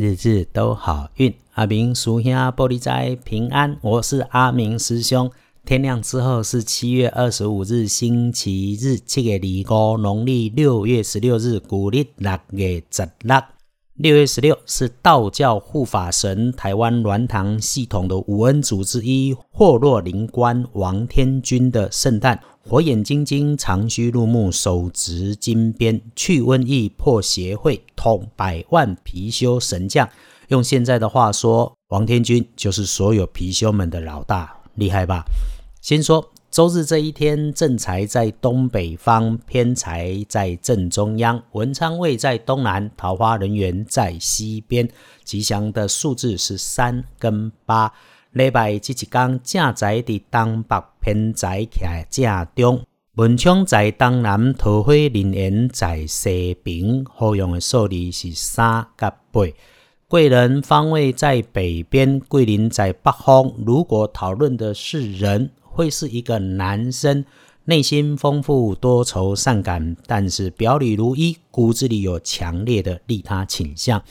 日日都好运。阿明属下玻璃斋平安，我是阿明师兄。天亮之后是七月二十五日，星期日，七月二五，农历六月十六日，古历六月十六。六月十六是道教护法神台湾鸾堂系统的五恩主之一霍若灵官王天君的圣诞。火眼金睛，长须入目，手执金鞭，去瘟疫，破邪秽，统百万貔貅神将。用现在的话说，王天君就是所有貔貅们的老大，厉害吧？先说。周日这一天，正财在东北方，偏财在正中央，文昌位在东南，桃花人缘在西边。吉祥的数字是三跟八。礼拜这一天，正财在东北，偏财在正中，文昌在东南，桃花人缘在西边。好用的数字是三甲八。贵人方位在北边，贵人在北方。如果讨论的是人。会是一个男生，内心丰富多愁善感，但是表里如一，骨子里有强烈的利他倾向。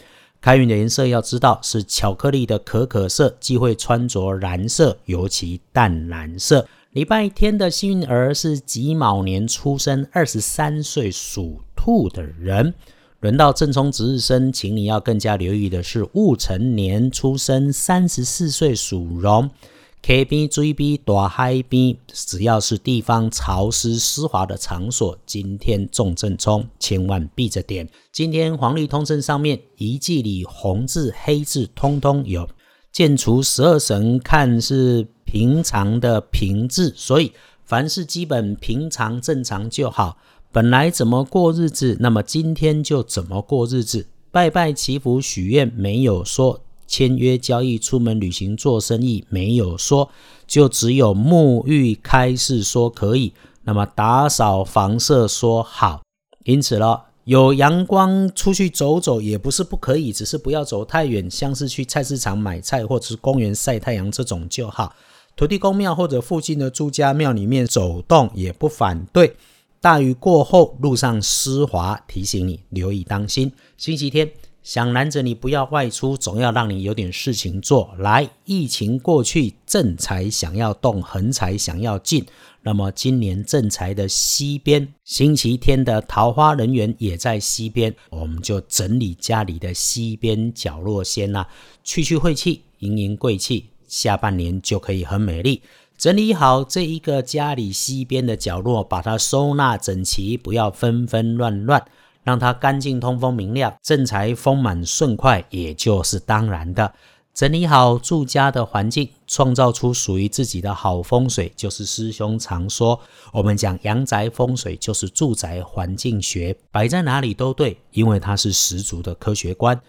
开运的颜色要知道是巧克力的可可色，忌讳穿着蓝色，尤其淡蓝色。礼拜天的幸运儿是己卯年出生，二十三岁属兔的人。轮到正冲值日生，请你要更加留意的是戊辰年出生，三十四岁属龙。K 边、追边、大海边，只要是地方潮湿湿滑的场所，今天重正冲，千万避着点。今天黄历通胜上面一季里红字、黑字通通有，见除十二神看是平常的平字，所以凡是基本平常正常就好。本来怎么过日子，那么今天就怎么过日子。拜拜祈福许愿，没有说。签约交易、出门旅行、做生意，没有说，就只有沐浴、开市说可以。那么打扫房舍说好。因此了，有阳光出去走走也不是不可以，只是不要走太远，像是去菜市场买菜或者是公园晒太阳这种就好。土地公庙或者附近的朱家庙里面走动也不反对。大雨过后路上湿滑，提醒你留意当心。星期天。想拦着你不要外出，总要让你有点事情做。来，疫情过去，正财想要动，横财想要进。那么今年正财的西边，星期天的桃花人员也在西边，我们就整理家里的西边角落先啦，去去晦气，迎迎贵气，下半年就可以很美丽。整理好这一个家里西边的角落，把它收纳整齐，不要纷纷乱乱。让它干净、通风、明亮，正财丰满顺快，也就是当然的。整理好住家的环境，创造出属于自己的好风水，就是师兄常说，我们讲阳宅风水就是住宅环境学，摆在哪里都对，因为它是十足的科学观。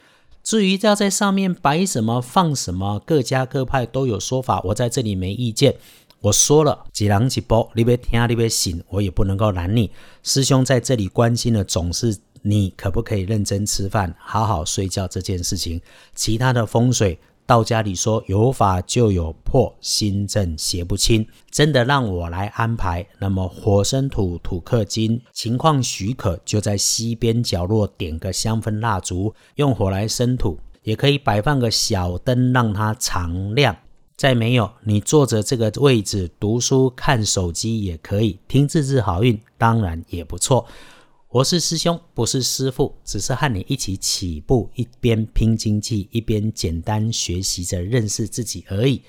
至于要在上面摆什么、放什么，各家各派都有说法，我在这里没意见。我说了几郎几波，你别听，你别信，我也不能够拦你。师兄在这里关心的总是。你可不可以认真吃饭、好好睡觉这件事情？其他的风水，道家里说有法就有破，心正邪不侵。真的让我来安排，那么火生土，土克金，情况许可，就在西边角落点个香氛蜡烛，用火来生土，也可以摆放个小灯，让它常亮。再没有，你坐着这个位置读书、看手机也可以，听日日好运，当然也不错。我是师兄，不是师傅，只是和你一起起步，一边拼经济，一边简单学习着认识自己而已。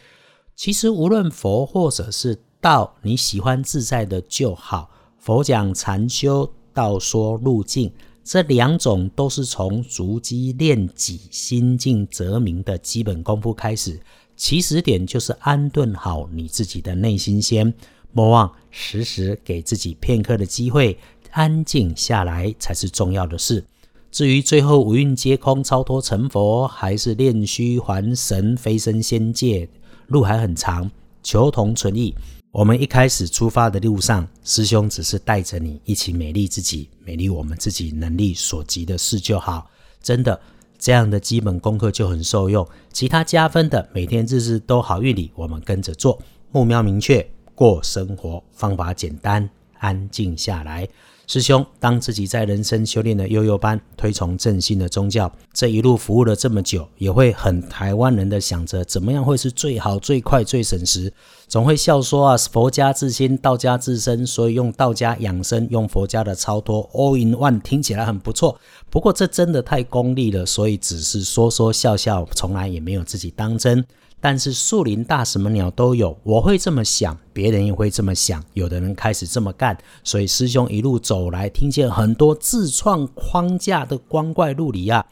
其实无论佛或者是道，你喜欢自在的就好。佛讲禅修，道说路径，这两种都是从逐机练己、心静则明的基本功夫开始。起始点就是安顿好你自己的内心先，莫忘时时给自己片刻的机会。安静下来才是重要的事。至于最后五蕴皆空、超脱成佛，还是炼虚还神、飞升仙界，路还很长。求同存异。我们一开始出发的路上，师兄只是带着你一起美丽自己，美丽我们自己能力所及的事就好。真的，这样的基本功课就很受用。其他加分的，每天日日都好运里，我们跟着做。目标明确，过生活方法简单，安静下来。师兄，当自己在人生修炼的悠悠班，推崇正信的宗教，这一路服务了这么久，也会很台湾人的想着怎么样会是最好、最快、最省时，总会笑说啊，佛家自心，道家自身，所以用道家养生，用佛家的超脱，all in one，听起来很不错。不过这真的太功利了，所以只是说说笑笑，从来也没有自己当真。但是树林大，什么鸟都有。我会这么想，别人也会这么想。有的人开始这么干，所以师兄一路走来，听见很多自创框架的光怪陆离啊。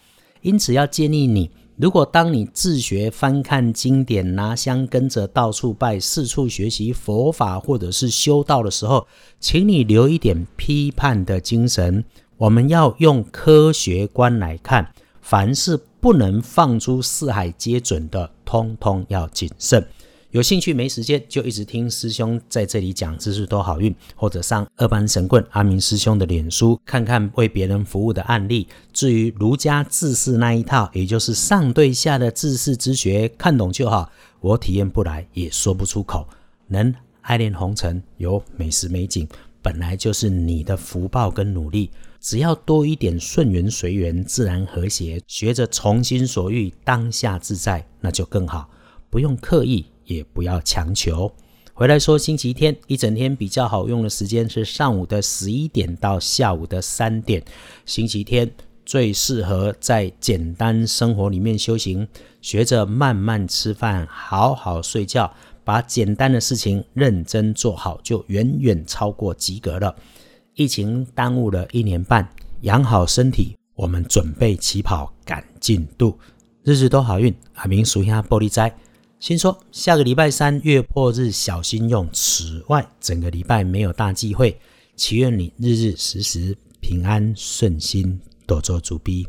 因此要建议你，如果当你自学、翻看经典、拿香跟着到处拜、四处学习佛法或者是修道的时候，请你留一点批判的精神。我们要用科学观来看，凡是不能放诸四海皆准的。通通要谨慎。有兴趣没时间，就一直听师兄在这里讲知识多好运，或者上二班神棍阿明师兄的脸书看看为别人服务的案例。至于儒家治世那一套，也就是上对下的治世之学，看懂就好。我体验不来，也说不出口。能爱恋红尘，有美食美景，本来就是你的福报跟努力。只要多一点顺缘随缘、自然和谐，学着从心所欲、当下自在，那就更好。不用刻意，也不要强求。回来说，星期天一整天比较好用的时间是上午的十一点到下午的三点。星期天最适合在简单生活里面修行，学着慢慢吃饭，好好睡觉，把简单的事情认真做好，就远远超过及格了。疫情耽误了一年半，养好身体，我们准备起跑赶进度，日日都好运。阿明数下玻璃斋，先说下个礼拜三月破日小心用，此外整个礼拜没有大忌讳，祈愿你日日时时平安顺心，多做主逼。